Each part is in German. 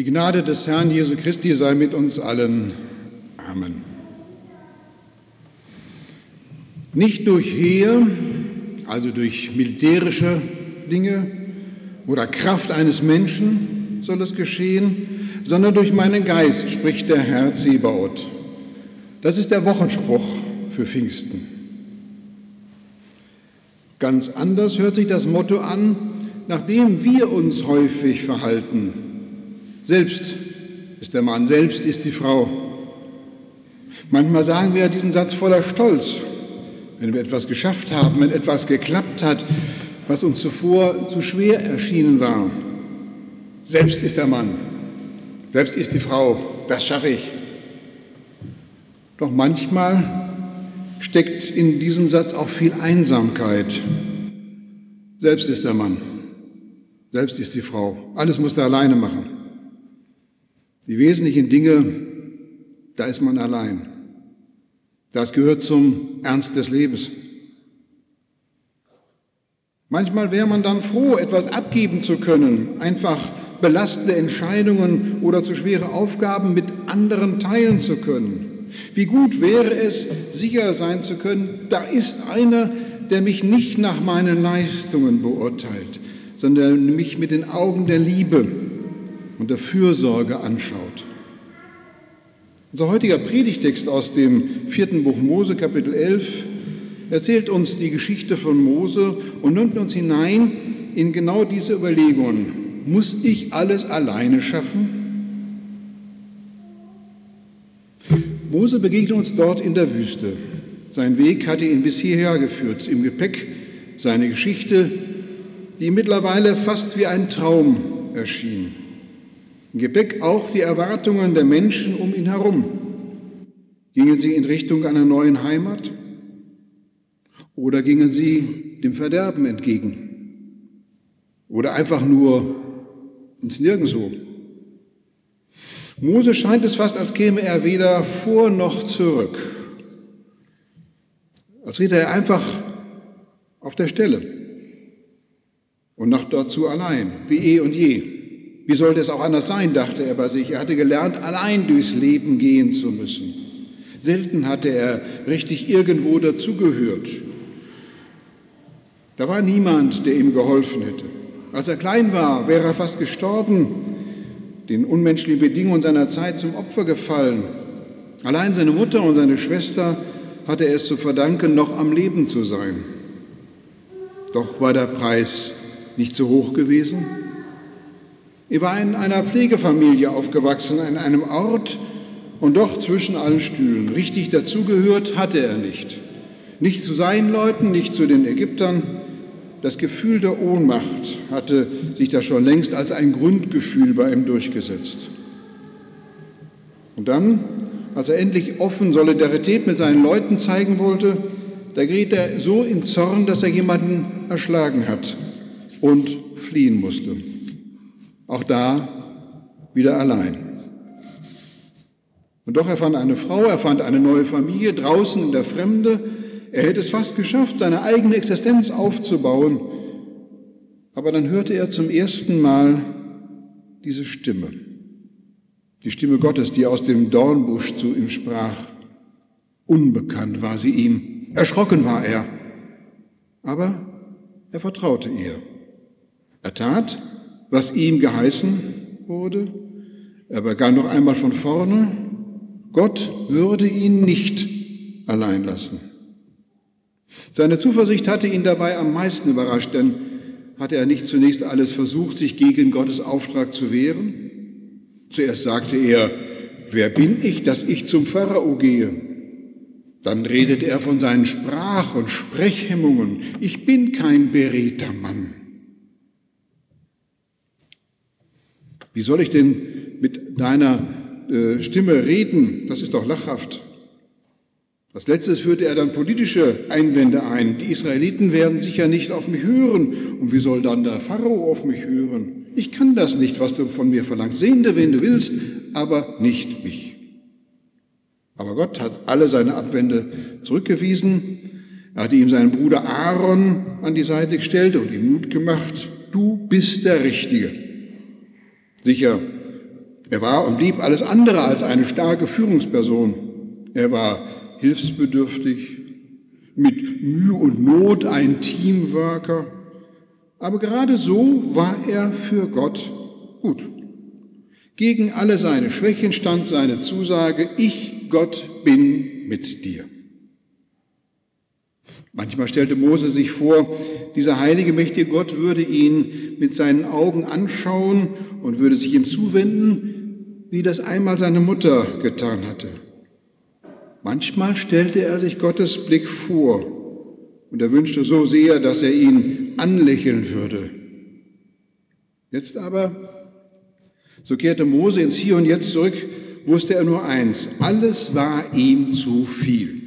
Die Gnade des Herrn Jesu Christi sei mit uns allen. Amen. Nicht durch Heer, also durch militärische Dinge oder Kraft eines Menschen soll es geschehen, sondern durch meinen Geist, spricht der Herr Zebaoth. Das ist der Wochenspruch für Pfingsten. Ganz anders hört sich das Motto an, nachdem wir uns häufig verhalten. Selbst ist der Mann, selbst ist die Frau. Manchmal sagen wir diesen Satz voller Stolz, wenn wir etwas geschafft haben, wenn etwas geklappt hat, was uns zuvor zu schwer erschienen war. Selbst ist der Mann, selbst ist die Frau, das schaffe ich. Doch manchmal steckt in diesem Satz auch viel Einsamkeit. Selbst ist der Mann, selbst ist die Frau. Alles muss er alleine machen. Die wesentlichen Dinge, da ist man allein. Das gehört zum Ernst des Lebens. Manchmal wäre man dann froh, etwas abgeben zu können, einfach belastende Entscheidungen oder zu schwere Aufgaben mit anderen teilen zu können. Wie gut wäre es, sicher sein zu können, da ist einer, der mich nicht nach meinen Leistungen beurteilt, sondern mich mit den Augen der Liebe und der Fürsorge anschaut. Unser heutiger Predigtext aus dem vierten Buch Mose, Kapitel 11, erzählt uns die Geschichte von Mose und nimmt uns hinein in genau diese Überlegungen. Muss ich alles alleine schaffen? Mose begegnet uns dort in der Wüste. Sein Weg hatte ihn bis hierher geführt, im Gepäck seine Geschichte, die mittlerweile fast wie ein Traum erschien. Im Gepäck auch die Erwartungen der Menschen um ihn herum. Gingen sie in Richtung einer neuen Heimat oder gingen sie dem Verderben entgegen oder einfach nur ins Nirgendwo? Mose scheint es fast, als käme er weder vor noch zurück. Als riet er einfach auf der Stelle und nach dazu allein, wie eh und je. Wie sollte es auch anders sein, dachte er bei sich. Er hatte gelernt, allein durchs Leben gehen zu müssen. Selten hatte er richtig irgendwo dazugehört. Da war niemand, der ihm geholfen hätte. Als er klein war, wäre er fast gestorben, den unmenschlichen Bedingungen seiner Zeit zum Opfer gefallen. Allein seine Mutter und seine Schwester hatte er es zu verdanken, noch am Leben zu sein. Doch war der Preis nicht so hoch gewesen. Er war in einer Pflegefamilie aufgewachsen, an einem Ort und doch zwischen allen Stühlen. Richtig dazugehört hatte er nicht. Nicht zu seinen Leuten, nicht zu den Ägyptern, das Gefühl der Ohnmacht hatte sich da schon längst als ein Grundgefühl bei ihm durchgesetzt. Und dann, als er endlich offen Solidarität mit seinen Leuten zeigen wollte, da geriet er so in Zorn, dass er jemanden erschlagen hat und fliehen musste. Auch da wieder allein. Und doch er fand eine Frau, er fand eine neue Familie draußen in der Fremde, er hätte es fast geschafft, seine eigene Existenz aufzubauen. Aber dann hörte er zum ersten Mal diese Stimme. Die Stimme Gottes, die aus dem Dornbusch zu ihm sprach. Unbekannt war sie ihm. Erschrocken war er. Aber er vertraute ihr. Er tat, was ihm geheißen wurde. Er begann noch einmal von vorne. Gott würde ihn nicht allein lassen. Seine Zuversicht hatte ihn dabei am meisten überrascht, denn hatte er nicht zunächst alles versucht, sich gegen Gottes Auftrag zu wehren? Zuerst sagte er, wer bin ich, dass ich zum Pharao gehe? Dann redete er von seinen Sprach- und Sprechhemmungen. Ich bin kein beredter Mann. Wie soll ich denn mit deiner äh, Stimme reden? Das ist doch lachhaft. Als letztes führte er dann politische Einwände ein. Die Israeliten werden sicher nicht auf mich hören. Und wie soll dann der Pharao auf mich hören? Ich kann das nicht, was du von mir verlangst. Sehende, wenn du willst, aber nicht mich. Aber Gott hat alle seine Abwände zurückgewiesen. Er hatte ihm seinen Bruder Aaron an die Seite gestellt und ihm Mut gemacht. Du bist der Richtige. Sicher Er war und blieb alles andere als eine starke Führungsperson. Er war hilfsbedürftig, mit Mühe und Not ein Teamworker. Aber gerade so war er für Gott gut. Gegen alle seine Schwächen stand seine Zusage, ich, Gott, bin mit dir. Manchmal stellte Mose sich vor, dieser heilige, mächtige Gott würde ihn mit seinen Augen anschauen und würde sich ihm zuwenden, wie das einmal seine Mutter getan hatte. Manchmal stellte er sich Gottes Blick vor und er wünschte so sehr, dass er ihn anlächeln würde. Jetzt aber, so kehrte Mose ins Hier und Jetzt zurück, wusste er nur eins, alles war ihm zu viel.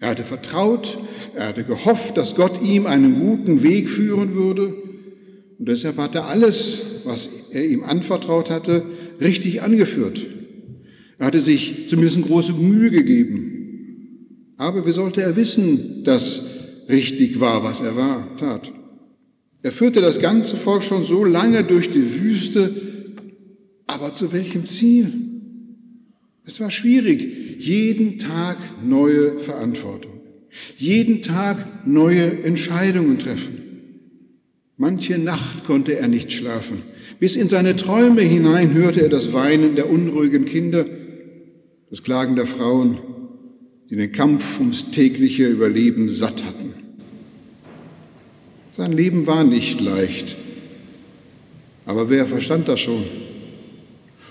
Er hatte vertraut, er hatte gehofft, dass Gott ihm einen guten Weg führen würde und deshalb hat er alles, was er ihm anvertraut hatte, richtig angeführt. Er hatte sich zumindest große Mühe gegeben. Aber wie sollte er wissen, dass richtig war, was er war, tat? Er führte das ganze Volk schon so lange durch die Wüste, aber zu welchem Ziel? Es war schwierig, jeden Tag neue Verantwortung, jeden Tag neue Entscheidungen treffen. Manche Nacht konnte er nicht schlafen. Bis in seine Träume hinein hörte er das Weinen der unruhigen Kinder das Klagen der Frauen, die den Kampf ums tägliche Überleben satt hatten. Sein Leben war nicht leicht, aber wer verstand das schon?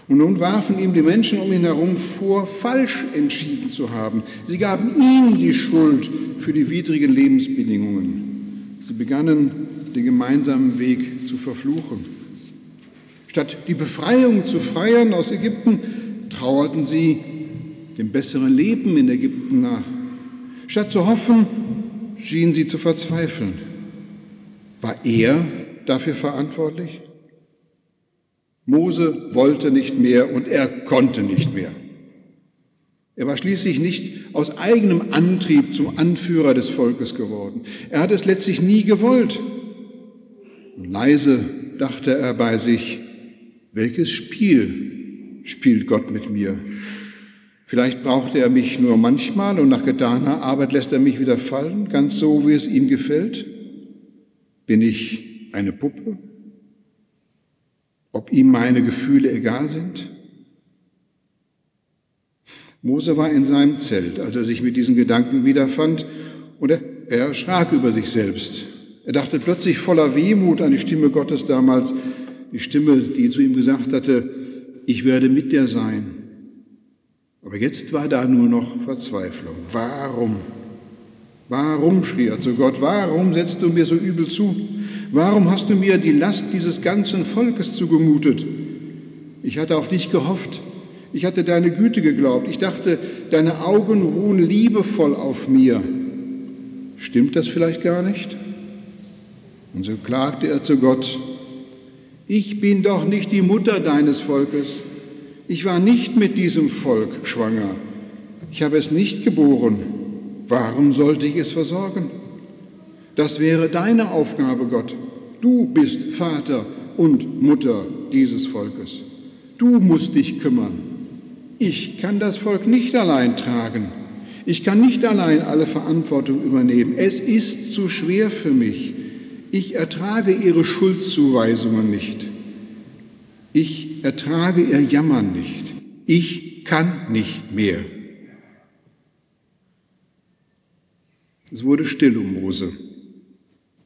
Und nun warfen ihm die Menschen um ihn herum vor, falsch entschieden zu haben. Sie gaben ihm die Schuld für die widrigen Lebensbedingungen. Sie begannen, den gemeinsamen Weg zu verfluchen. Statt die Befreiung zu feiern aus Ägypten, trauerten sie dem besseren Leben in Ägypten nach. Statt zu hoffen, schienen sie zu verzweifeln. War er dafür verantwortlich? Mose wollte nicht mehr und er konnte nicht mehr. Er war schließlich nicht aus eigenem Antrieb zum Anführer des Volkes geworden. Er hat es letztlich nie gewollt. Und leise dachte er bei sich, welches Spiel spielt Gott mit mir? Vielleicht braucht er mich nur manchmal und nach getaner Arbeit lässt er mich wieder fallen, ganz so, wie es ihm gefällt. Bin ich eine Puppe? Ob ihm meine Gefühle egal sind? Mose war in seinem Zelt, als er sich mit diesen Gedanken wiederfand, und er, er erschrak über sich selbst. Er dachte plötzlich voller Wehmut an die Stimme Gottes damals, die Stimme, die zu ihm gesagt hatte, ich werde mit dir sein. Aber jetzt war da nur noch Verzweiflung. Warum? Warum, schrie er zu Gott, warum setzt du mir so übel zu? Warum hast du mir die Last dieses ganzen Volkes zugemutet? Ich hatte auf dich gehofft. Ich hatte deine Güte geglaubt. Ich dachte, deine Augen ruhen liebevoll auf mir. Stimmt das vielleicht gar nicht? Und so klagte er zu Gott, ich bin doch nicht die Mutter deines Volkes. Ich war nicht mit diesem Volk schwanger. Ich habe es nicht geboren. Warum sollte ich es versorgen? Das wäre deine Aufgabe, Gott. Du bist Vater und Mutter dieses Volkes. Du musst dich kümmern. Ich kann das Volk nicht allein tragen. Ich kann nicht allein alle Verantwortung übernehmen. Es ist zu schwer für mich. Ich ertrage ihre Schuldzuweisungen nicht. Ich ertrage ihr Jammern nicht. Ich kann nicht mehr. Es wurde still um Mose.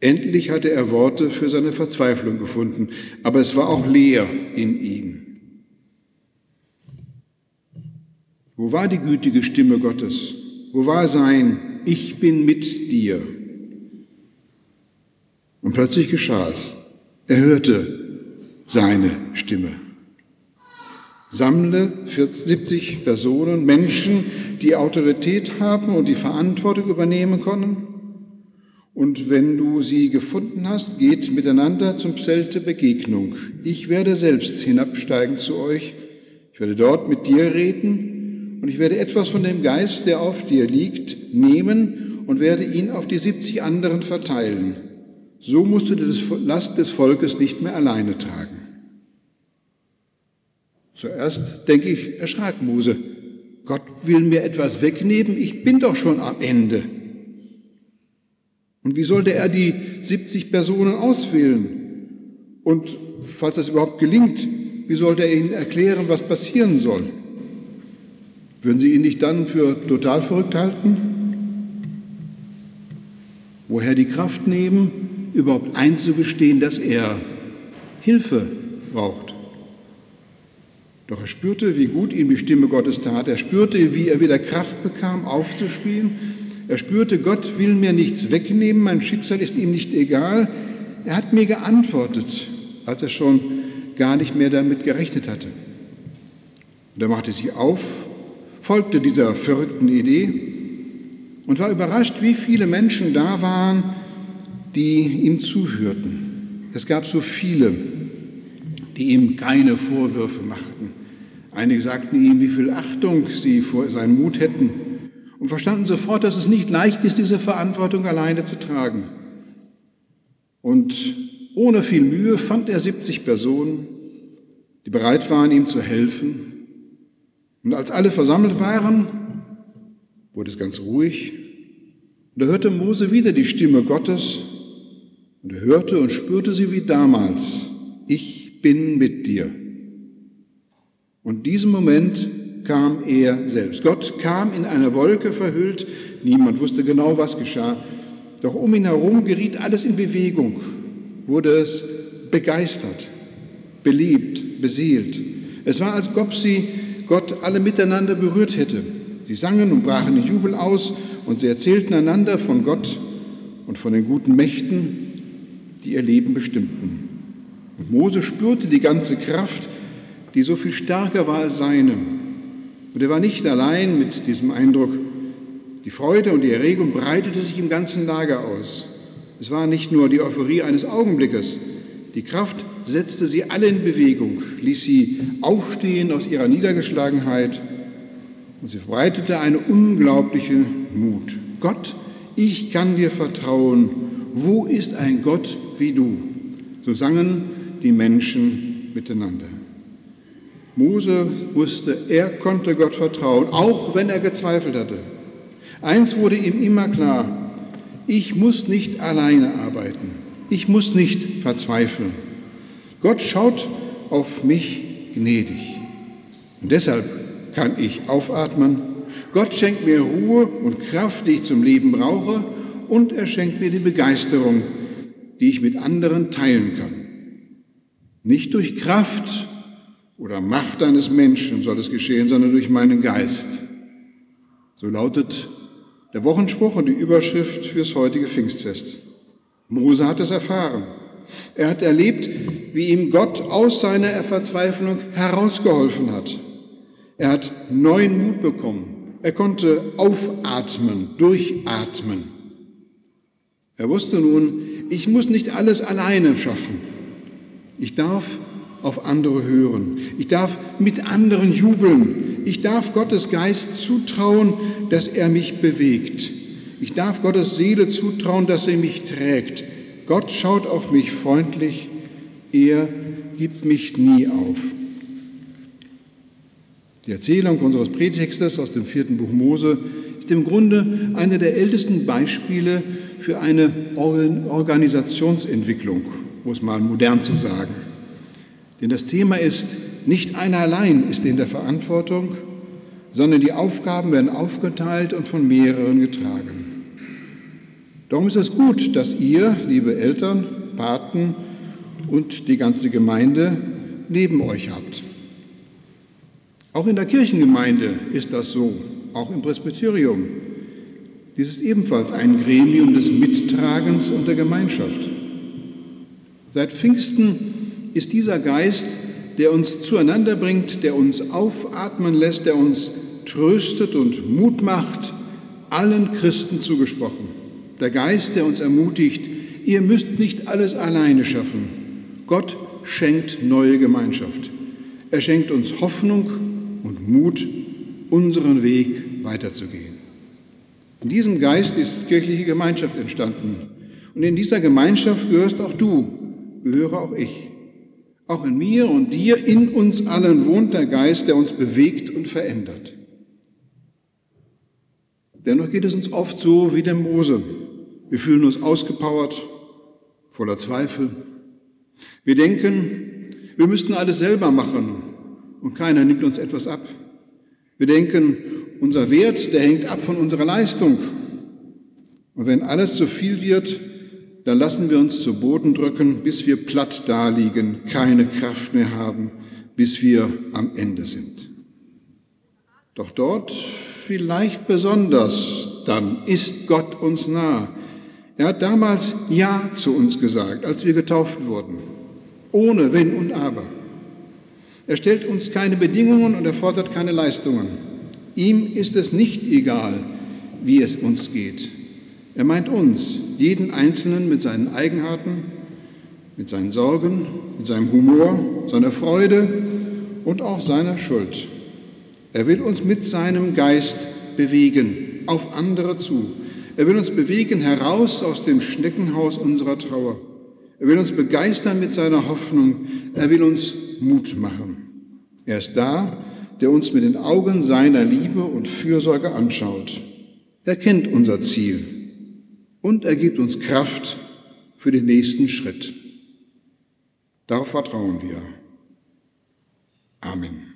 Endlich hatte er Worte für seine Verzweiflung gefunden, aber es war auch leer in ihm. Wo war die gütige Stimme Gottes? Wo war sein Ich bin mit dir? Und plötzlich geschah es. Er hörte seine Stimme. Sammle 70 Personen, Menschen, die Autorität haben und die Verantwortung übernehmen können. Und wenn du sie gefunden hast, geht miteinander zum Zelt der Begegnung. Ich werde selbst hinabsteigen zu euch. Ich werde dort mit dir reden und ich werde etwas von dem Geist, der auf dir liegt, nehmen und werde ihn auf die 70 anderen verteilen. So musst du die Last des Volkes nicht mehr alleine tragen. Zuerst, denke ich, erschrak Mose. Gott will mir etwas wegnehmen, ich bin doch schon am Ende. Und wie sollte er die 70 Personen auswählen? Und falls das überhaupt gelingt, wie sollte er ihnen erklären, was passieren soll? Würden sie ihn nicht dann für total verrückt halten? Woher die Kraft nehmen, überhaupt einzugestehen, dass er Hilfe braucht? Doch er spürte, wie gut ihm die Stimme Gottes tat. Er spürte, wie er wieder Kraft bekam, aufzuspielen. Er spürte, Gott will mir nichts wegnehmen, mein Schicksal ist ihm nicht egal. Er hat mir geantwortet, als er schon gar nicht mehr damit gerechnet hatte. Und er machte sich auf folgte dieser verrückten Idee und war überrascht, wie viele Menschen da waren, die ihm zuhörten. Es gab so viele, die ihm keine Vorwürfe machten. Einige sagten ihm, wie viel Achtung sie vor seinem Mut hätten und verstanden sofort, dass es nicht leicht ist, diese Verantwortung alleine zu tragen. Und ohne viel Mühe fand er 70 Personen, die bereit waren, ihm zu helfen und als alle versammelt waren, wurde es ganz ruhig. Und da hörte Mose wieder die Stimme Gottes und er hörte und spürte sie wie damals. Ich bin mit dir. Und in diesem Moment kam er selbst. Gott kam in einer Wolke verhüllt. Niemand wusste genau, was geschah. Doch um ihn herum geriet alles in Bewegung, wurde es begeistert, beliebt, beseelt. Es war, als ob sie Gott alle miteinander berührt hätte. Sie sangen und brachen in Jubel aus und sie erzählten einander von Gott und von den guten Mächten, die ihr Leben bestimmten. Und Mose spürte die ganze Kraft, die so viel stärker war als seine. Und er war nicht allein mit diesem Eindruck. Die Freude und die Erregung breitete sich im ganzen Lager aus. Es war nicht nur die Euphorie eines Augenblickes, die Kraft setzte sie alle in Bewegung, ließ sie aufstehen aus ihrer Niedergeschlagenheit und sie verbreitete einen unglaublichen Mut. Gott, ich kann dir vertrauen. Wo ist ein Gott wie du? So sangen die Menschen miteinander. Mose wusste, er konnte Gott vertrauen, auch wenn er gezweifelt hatte. Eins wurde ihm immer klar, ich muss nicht alleine arbeiten. Ich muss nicht verzweifeln. Gott schaut auf mich gnädig. Und deshalb kann ich aufatmen. Gott schenkt mir Ruhe und Kraft, die ich zum Leben brauche. Und er schenkt mir die Begeisterung, die ich mit anderen teilen kann. Nicht durch Kraft oder Macht eines Menschen soll es geschehen, sondern durch meinen Geist. So lautet der Wochenspruch und die Überschrift fürs heutige Pfingstfest. Mose hat es erfahren. Er hat erlebt, wie ihm Gott aus seiner Verzweiflung herausgeholfen hat. Er hat neuen Mut bekommen. Er konnte aufatmen, durchatmen. Er wusste nun, ich muss nicht alles alleine schaffen. Ich darf auf andere hören. Ich darf mit anderen jubeln. Ich darf Gottes Geist zutrauen, dass er mich bewegt. Ich darf Gottes Seele zutrauen, dass er mich trägt. Gott schaut auf mich freundlich, er gibt mich nie auf. Die Erzählung unseres Predigtextes aus dem vierten Buch Mose ist im Grunde eine der ältesten Beispiele für eine Organisationsentwicklung, um es mal modern zu sagen. Denn das Thema ist, nicht einer allein ist in der Verantwortung, sondern die Aufgaben werden aufgeteilt und von mehreren getragen. Darum ist es gut, dass ihr, liebe Eltern, Paten und die ganze Gemeinde neben euch habt. Auch in der Kirchengemeinde ist das so, auch im Presbyterium. Dies ist ebenfalls ein Gremium des Mittragens und der Gemeinschaft. Seit Pfingsten ist dieser Geist, der uns zueinander bringt, der uns aufatmen lässt, der uns tröstet und Mut macht, allen Christen zugesprochen der Geist, der uns ermutigt, ihr müsst nicht alles alleine schaffen. Gott schenkt neue Gemeinschaft. Er schenkt uns Hoffnung und Mut, unseren Weg weiterzugehen. In diesem Geist ist kirchliche Gemeinschaft entstanden. Und in dieser Gemeinschaft gehörst auch du, gehöre auch ich. Auch in mir und dir, in uns allen wohnt der Geist, der uns bewegt und verändert. Dennoch geht es uns oft so wie dem Mose. Wir fühlen uns ausgepowert, voller Zweifel. Wir denken, wir müssten alles selber machen und keiner nimmt uns etwas ab. Wir denken, unser Wert, der hängt ab von unserer Leistung. Und wenn alles zu viel wird, dann lassen wir uns zu Boden drücken, bis wir platt daliegen, keine Kraft mehr haben, bis wir am Ende sind. Doch dort, vielleicht besonders, dann ist Gott uns nah. Er hat damals Ja zu uns gesagt, als wir getauft wurden, ohne Wenn und Aber. Er stellt uns keine Bedingungen und er fordert keine Leistungen. Ihm ist es nicht egal, wie es uns geht. Er meint uns, jeden Einzelnen mit seinen Eigenarten, mit seinen Sorgen, mit seinem Humor, seiner Freude und auch seiner Schuld. Er will uns mit seinem Geist bewegen, auf andere zu. Er will uns bewegen heraus aus dem Schneckenhaus unserer Trauer. Er will uns begeistern mit seiner Hoffnung. Er will uns Mut machen. Er ist da, der uns mit den Augen seiner Liebe und Fürsorge anschaut. Er kennt unser Ziel und er gibt uns Kraft für den nächsten Schritt. Darauf vertrauen wir. Amen.